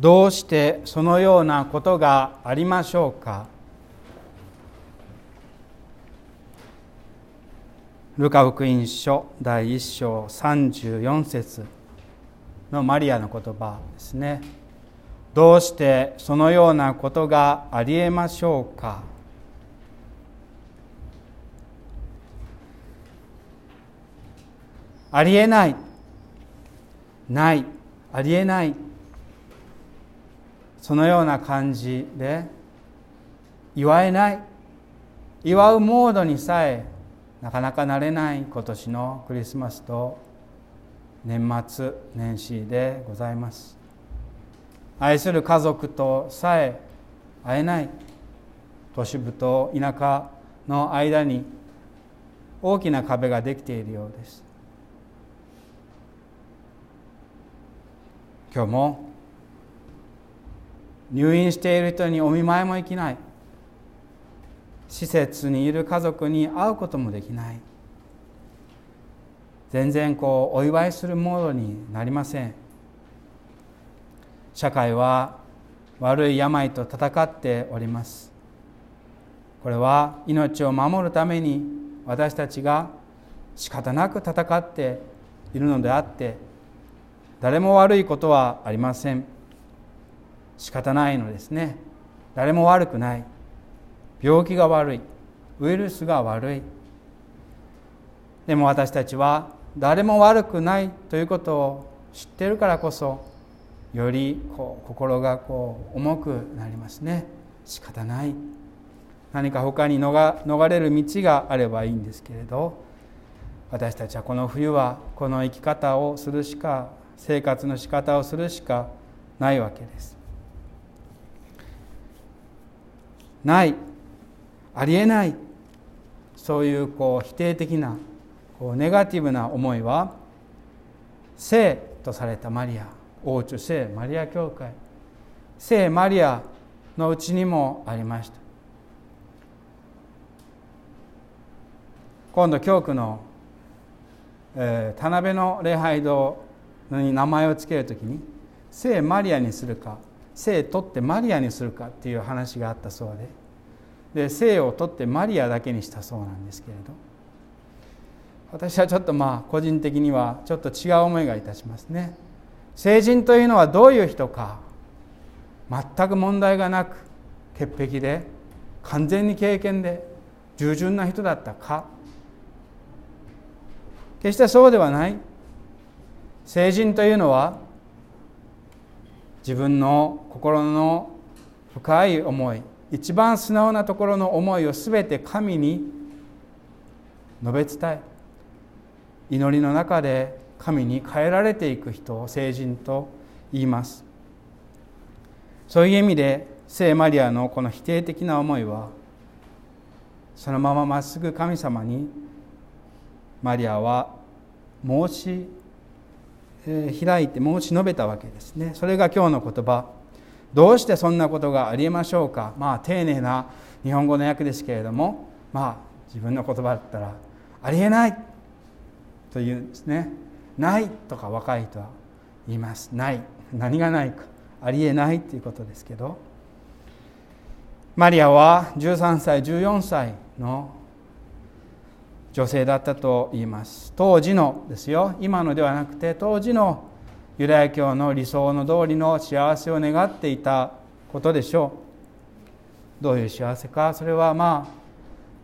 どうしてそのようなことがありましょうか？ルカ福音書第1章34節のマリアの言葉ですね。どうしてそのようなことがありえましょうか？ありえない。ない。ありえない。そのような感じで祝えない。祝うモードにさえなかなかなれない今年のクリスマスと年末年始でございます。愛する家族とさえ会えない。都市部と田舎の間に大きな壁ができているようです。今日も入院している人にお見舞いも行きない。施設にいる家族に会うこともできない。全然こうお祝いするモードになりません。社会は悪い病と戦っております。これは命を守るために私たちが仕方なく戦っているのであって誰も悪いことはありません。仕方ないのですね。誰も悪くない。病気が悪い。ウイルスが悪い。でも私たちは誰も悪くないということを知ってるからこそよりこう心がこう重くなりますね。仕方ない。何か他に逃れる道があればいいんですけれど私たちはこの冬はこの生き方をするしか生活の仕方をするしかないわけです。ないありえないそういうこう否定的なこうネガティブな思いは聖とされたマリア王中聖マリア教会聖マリアのうちにもありました。今度教区の、えー、田辺の礼拝堂に名前を付ける時に聖マリアにするか聖取ってマリアにするかっていう話があったそうで。で聖を取ってマリアだけにしたそうなんですけれど。私はちょっとまあ個人的にはちょっと違う思いがいたしますね。聖人というのはどういう人か。全く問題がなく潔癖で完全に経験で従順な人だったか。決してそうではない。聖人というのは自分の心の深い思い一番素直なところの思いを全て神に述べ伝え祈りの中で神に変えられていく人を聖人と言います。そういう意味で聖マリアのこの否定的な思いはそのまままっすぐ神様にマリアは申し開いて申し述べたわけですね。それが今日の言葉。どうしてそんなことがありえましょうか。まあ丁寧な日本語の訳ですけれども。まあ自分の言葉だったらありえない。というんですね。ないとか若い人は言います。ない。何がないか。ありえないということですけど。マリアは13歳14歳の女性だったと言います。当時のですよ。今のではなくて当時のユダヤ教の理想の通りの幸せを願っていたことでしょう。どういう幸せか。それはまあ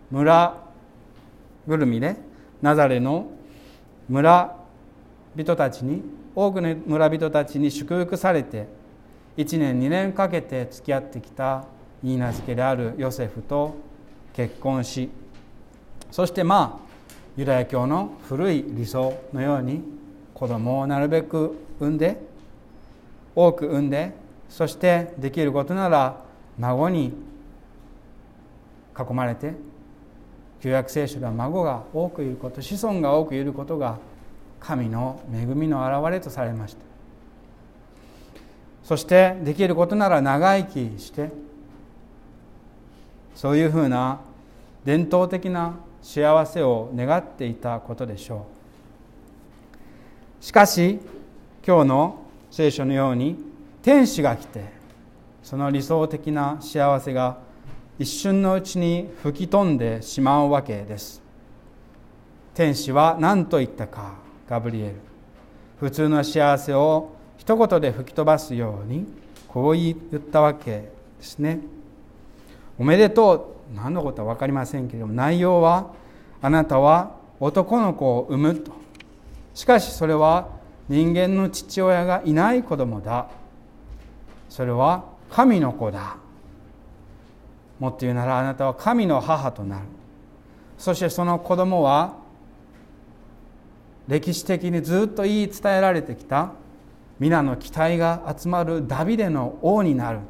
村ぐるみでナザレの村人たちに多くの村人たちに祝福されて1年2年かけて付き合ってきた言い名付けであるヨセフと結婚しそしてまあユダヤ教の古い理想のように子供をなるべく産んで多く産んでそしてできることなら孫に囲まれて旧約聖書では孫が多くいること子孫が多くいることが神の恵みの表れとされました。そしてできることなら長生きしてそういうふうな伝統的な幸せを願っていたことでしょう。しかし今日の聖書のように天使が来てその理想的な幸せが一瞬のうちに吹き飛んでしまうわけです。天使は何と言ったかガブリエル。普通の幸せを一言で吹き飛ばすようにこう言ったわけですね。おめでとう。何のことは分かりませんけれども内容はあなたは男の子を産むと。しかしそれは人間の父親がいない子供だ。それは神の子だ。もっと言うならあなたは神の母となる。そしてその子供は歴史的にずっと言い伝えられてきた。皆の期待が集まるダビデの王になると。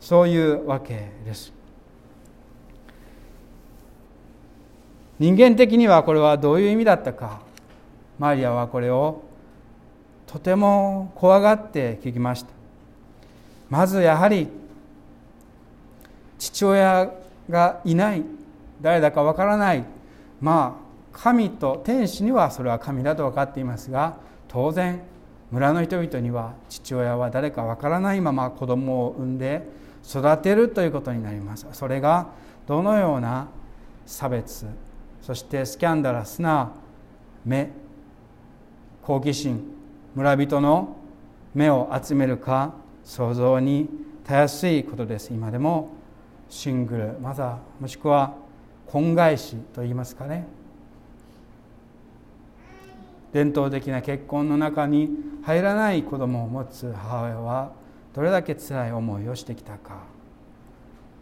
そういうわけです。人間的にはこれはどういう意味だったか。マリアはこれをとても怖がって聞きました。まずやはり父親がいない。誰だかわからない。まあ神と天使にはそれは神だと分かっていますが当然村の人々には父親は誰かわからないまま子供を産んで育てるということになります。それがどのような差別そしてスキャンダラスな目好奇心村人の目を集めるか想像にたやすいことです今でもシングルまたもしくは婚外子といいますかね。伝統的な結婚の中に入らない子供を持つ母親はどれだけ辛い思いをしてきたか。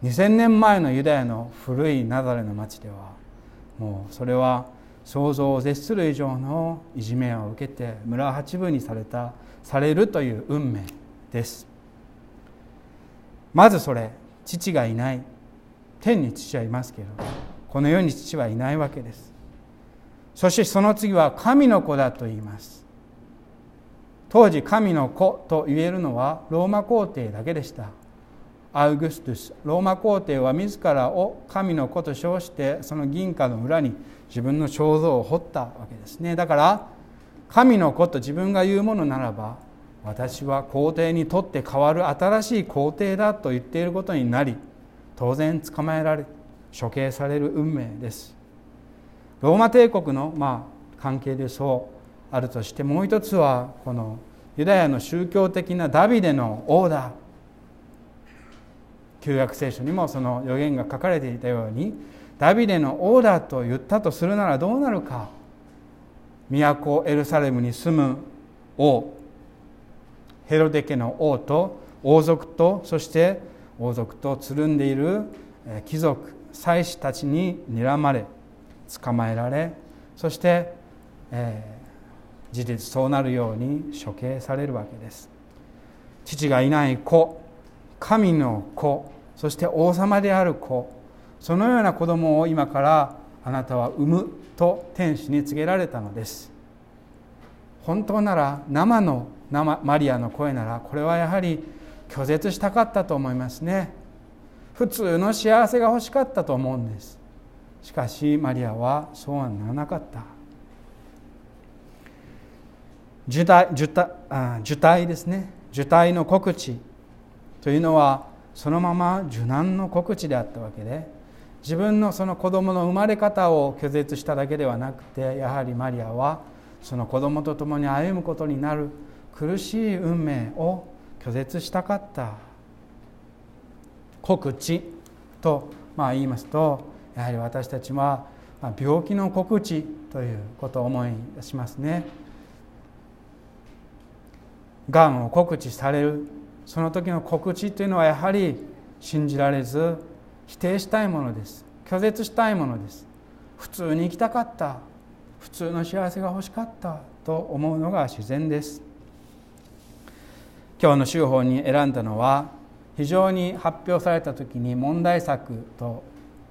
2000年前のユダヤの古いナザレの町ではもうそれは想像を絶する以上のいじめを受けて村八分にされたされるという運命です。まずそれ父がいない。天に父はいますけどこの世に父はいないわけです。そしてその次は神の子だと言います。当時神の子と言えるのはローマ皇帝だけでした。アウグストゥスローマ皇帝は自らを神の子と称してその銀貨の裏に自分の肖像を彫ったわけですね。だから神の子と自分が言うものならば私は皇帝にとって変わる新しい皇帝だと言っていることになり当然捕まえられ処刑される運命です。ローマ帝国のまあ関係でそうあるとしてもう一つはこのユダヤの宗教的なダビデの王だ旧約聖書にもその予言が書かれていたようにダビデの王だと言ったとするならどうなるか都エルサレムに住む王ヘロデ家の王と王族とそして王族とつるんでいる貴族祭司たちに睨まれ捕まえられそして、えー、事実そうなるように処刑されるわけです父がいない子神の子そして王様である子そのような子供を今からあなたは産むと天使に告げられたのです。本当なら生の生マリアの声ならこれはやはり拒絶したかったと思いますね。普通の幸せが欲しかったと思うんです。しかしマリアはそうはならなかった。受胎受胎受胎ですね。受胎の告知。というのはそのまま受難の告知であったわけで自分のその子供の生まれ方を拒絶しただけではなくてやはりマリアはその子供と共に歩むことになる苦しい運命を拒絶したかった告知とまあ言いますとやはり私たちは病気の告知ということを思い出しますね。がんを告知されるその時の告知というのはやはり信じられず否定したいものです。拒絶したいものです。普通に生きたかった。普通の幸せが欲しかったと思うのが自然です。今日の週報に選んだのは非常に発表された時に問題作と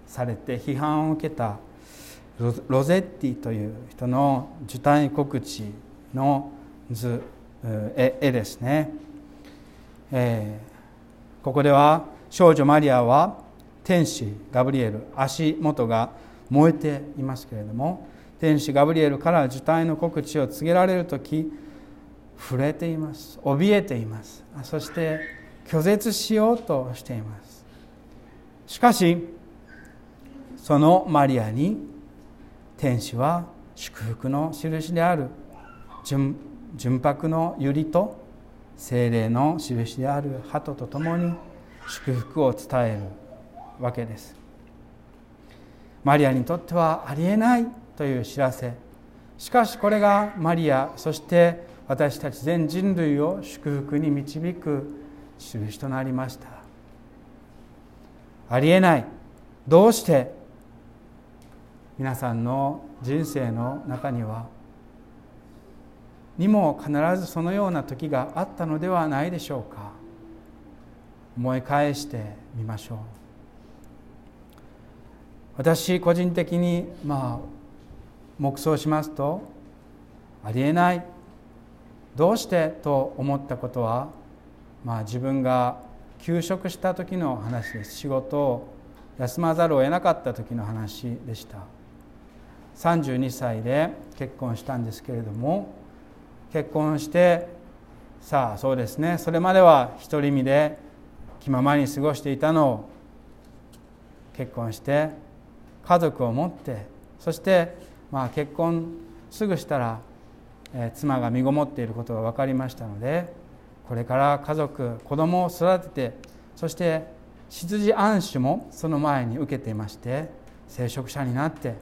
されて批判を受けたロゼッティという人の受胎告知の図絵ですね。えー、ここでは少女マリアは天使ガブリエル足元が燃えていますけれども天使ガブリエルから受胎の告知を告げられる時震えています。怯えています。そして拒絶しようとしています。しかしそのマリアに天使は祝福の印である純純白の百合と精霊の印である鳩とともに祝福を伝えるわけです。マリアにとってはありえないという知らせ。しかしこれがマリアそして私たち全人類を祝福に導く印となりました。ありえない。どうして皆さんの人生の中にはにも必ずそのような時があったのではないでしょうか。思い返してみましょう。私個人的にまあ黙想しますとありえない。どうしてと思ったことは、まあ、自分が休職した時の話です。仕事を休まざるを得なかった時の話でした。32歳で結婚したんですけれども結婚してさあそうですね。それまでは独り身で気ままに過ごしていたのを結婚して家族を持ってそしてまあ結婚すぐしたら、え妻が身ごもっていることが分かりましたのでこれから家族子供を育ててそして出自安守もその前に受けていまして聖職者になって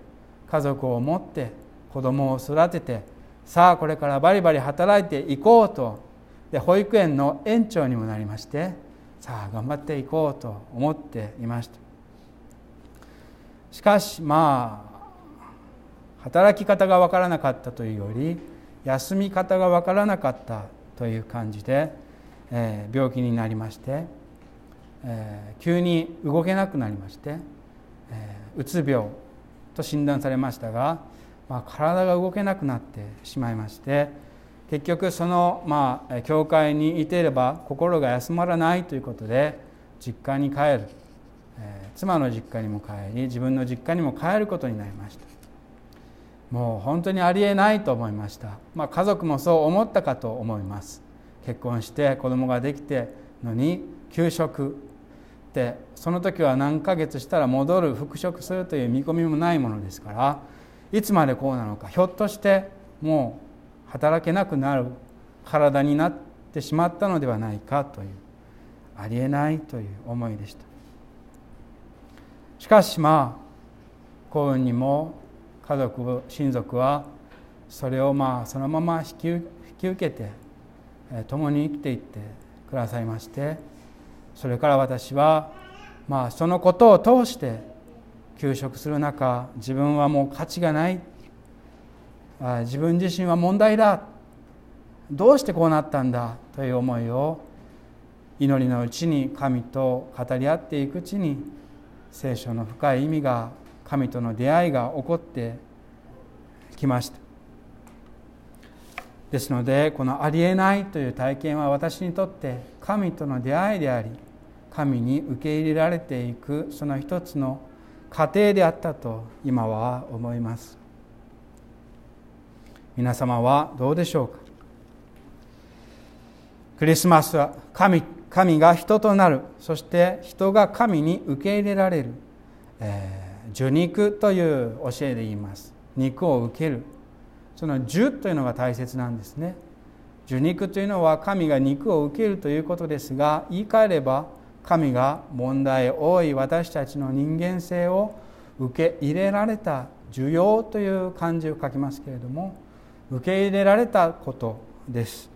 家族を持って子供を育ててさあこれからバリバリ働いていこうと。で保育園の園長にもなりましてさあ頑張っていこうと思っていました。しかしまあ働き方が分からなかったというより休み方が分からなかったという感じで、えー、病気になりまして、えー、急に動けなくなりまして、えー、うつ病と診断されましたが、まあ、体が動けなくなってしまいまして結局その、まあ、教会にいていれば心が休まらないということで実家に帰る、えー、妻の実家にも帰り自分の実家にも帰ることになりました。もう本当にありえないと思いました、まあ、家族もそう思ったかと思います。結婚して子供ができてのに休職。ってその時は何ヶ月したら戻る復職するという見込みもないものですからいつまでこうなのかひょっとしてもう働けなくなる体になってしまったのではないかというありえないという思いでした。しかしまあ幸運にも家族親族はそれをまあそのまま引き引き受けて共に生きていってくださいましてそれから私はまあそのことを通して休職する中自分はもう価値がない。自分自身は問題だ。どうしてこうなったんだ？という思いを祈りのうちに神と語り合っていくうちに聖書の深い意味が神との出会いが起こってきました。ですのでこのありえないという体験は私にとって神との出会いであり神に受け入れられていくその一つの過程であったと今は思います。皆様はどうでしょうか？クリスマスは神神が人となる。そして人が神に受け入れられる、えー受肉という教えで言います。肉を受ける。その受というのが大切なんですね。受肉というのは神が肉を受けるということですが言い換えれば神が問題多い私たちの人間性を受け入れられた受容という漢字を書きますけれども受け入れられたことです。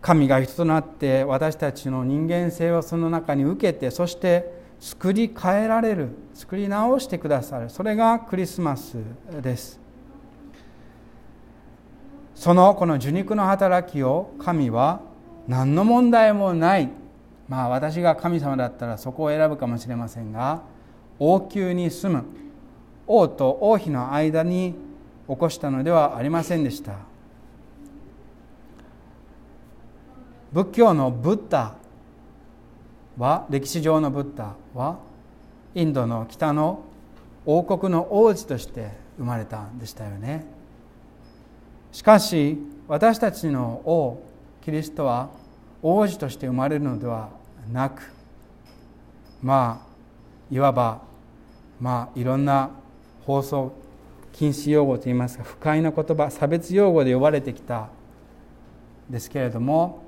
神が人となって私たちの人間性をその中に受けてそして作り変えられる作り直してくださる。それがクリスマスです。そのこの受肉の働きを神は何の問題もない。まあ私が神様だったらそこを選ぶかもしれませんが王宮に住む。王と王妃の間に起こしたのではありませんでした。仏教のブッダは歴史上のブッダはインドの北の王国の王子として生まれたんでしたよね。しかし私たちの王キリストは王子として生まれるのではなくまあいわばまあいろんな放送禁止用語といいますか不快な言葉差別用語で呼ばれてきたですけれども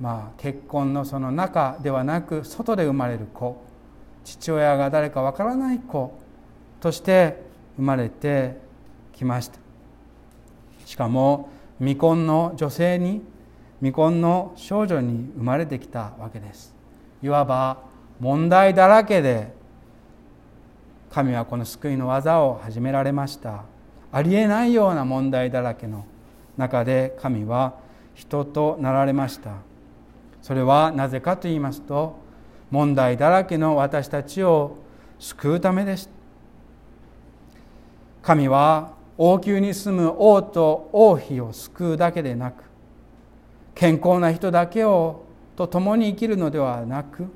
まあ結婚のその中ではなく外で生まれる子父親が誰かわからない子として生まれてきました。しかも未婚の女性に未婚の少女に生まれてきたわけです。いわば問題だらけで神はこの救いの技を始められました。ありえないような問題だらけの中で神は人となられました。それはなぜかと言いますと問題だらけの私たちを救うためです。神は王宮に住む王と王妃を救うだけでなく健康な人だけをと共に生きるのではなく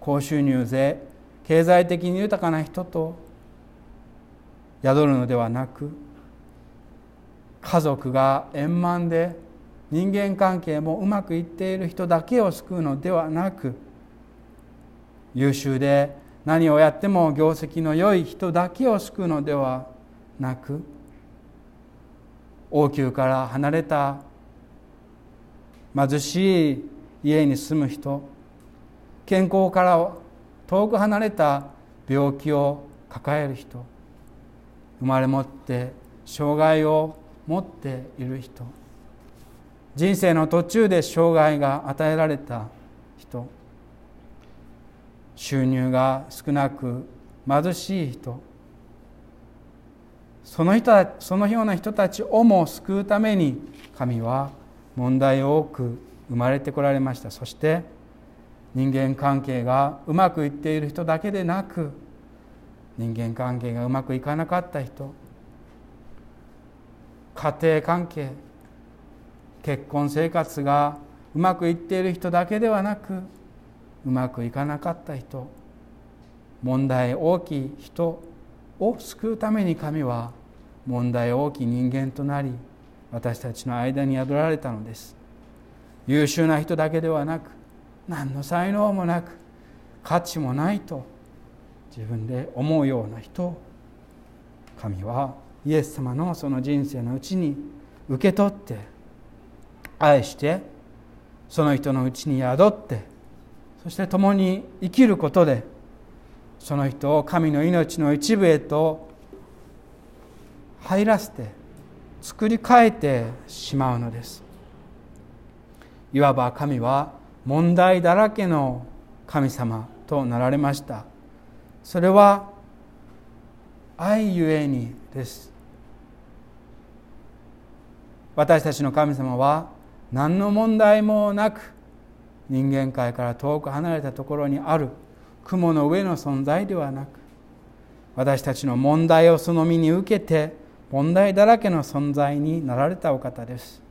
高収入税経済的に豊かな人と宿るのではなく家族が円満で人間関係もうまくいっている人だけを救うのではなく優秀で何をやっても業績の良い人だけを救うのではなく王宮から離れた貧しい家に住む人健康から遠く離れた病気を抱える人生まれ持って障害を持っている人人生の途中で障害が与えられた人収入が少なく貧しい人その人そのような人たちをも救うために神は問題多く生まれてこられました。そして人間関係がうまくいっている人だけでなく人間関係がうまくいかなかった人家庭関係結婚生活がうまくいっている人だけではなくうまくいかなかった人問題大きい人を救うために神は問題大きい人間となり私たちの間に宿られたのです。優秀な人だけではなく何の才能もなく価値もないと自分で思うような人神はイエス様のその人生のうちに受け取って愛してその人のうちに宿ってそして共に生きることでその人を神の命の一部へと入らせて作り変えてしまうのです。いわば神は問題だらけの神様となられました。それは愛ゆえにです。私たちの神様は何の問題もなく人間界から遠く離れたところにある雲の上の存在ではなく私たちの問題をその身に受けて問題だらけの存在になられたお方です。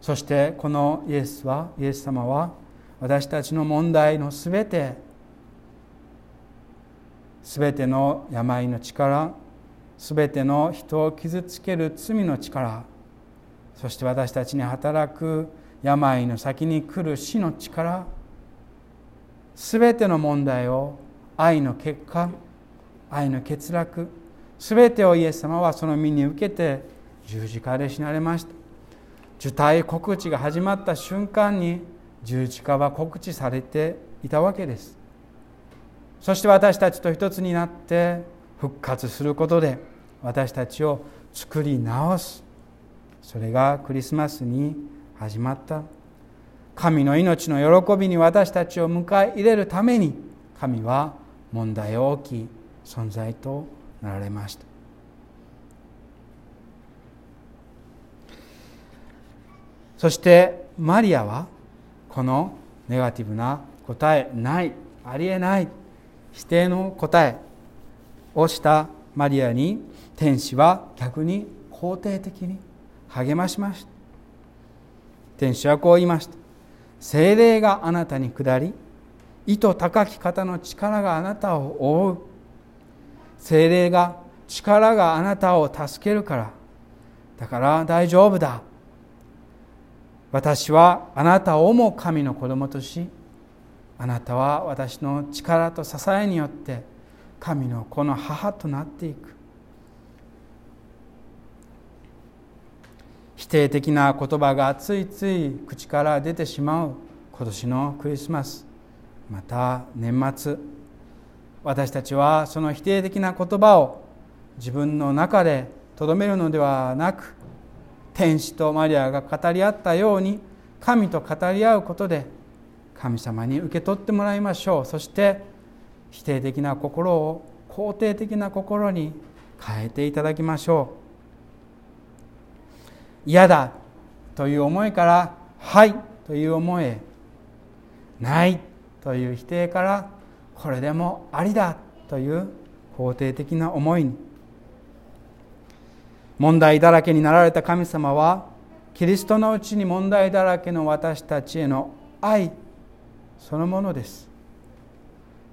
そしてこのイエスはイエス様は私たちの問題のすべてすべての病の力すべての人を傷つける罪の力そして私たちに働く病の先に来る死の力すべての問題を愛の結果愛の欠落すべてをイエス様はその身に受けて十字架で死なれました。受胎告知が始まった瞬間に十字架は告知されていたわけです。そして私たちと一つになって復活することで私たちを作り直す。それがクリスマスに始まった。神の命の喜びに私たちを迎え入れるために神は問題大きい存在となられました。そしてマリアはこのネガティブな答えないありえない否定の答えをしたマリアに天使は逆に肯定的に励ましました。天使はこう言いました。精霊があなたに下り意図高き方の力があなたを覆う。精霊が力があなたを助けるから。だから大丈夫だ。私はあなたをも神の子供としあなたは私の力と支えによって神の子の母となっていく。否定的な言葉がついつい口から出てしまう今年のクリスマス。また年末。私たちはその否定的な言葉を自分の中でとどめるのではなく天使とマリアが語り合ったように神と語り合うことで神様に受け取ってもらいましょう。そして否定的な心を肯定的な心に変えていただきましょう。嫌だという思いからはいという思いへないという否定からこれでもありだという肯定的な思いに問題だらけになられた神様はキリストのうちに問題だらけの私たちへの愛そのものです。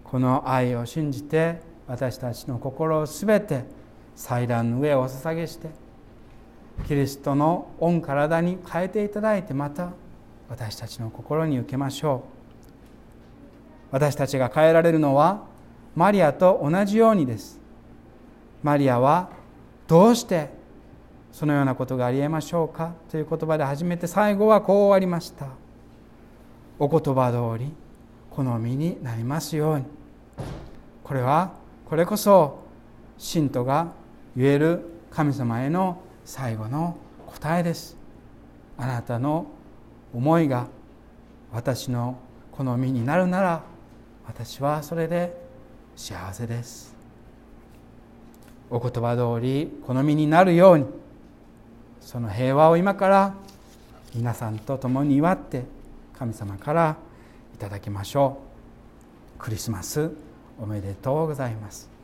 この愛を信じて私たちの心をすべて祭壇の上をお捧げしてキリストの御体に変えていただいてまた私たちの心に受けましょう。私たちが変えられるのはマリアと同じようにです。マリアはどうしてそのようなことがありえましょうかという言葉で始めて最後はこう終わりました。お言葉通り好みになりますように。これはこれこそ信徒が言える神様への最後の答えです。あなたの思いが私の好みになるなら私はそれで幸せです。お言葉通り好みになるようにその平和を今から皆さんと共に祝って神様からいただきましょう。クリスマスおめでとうございます。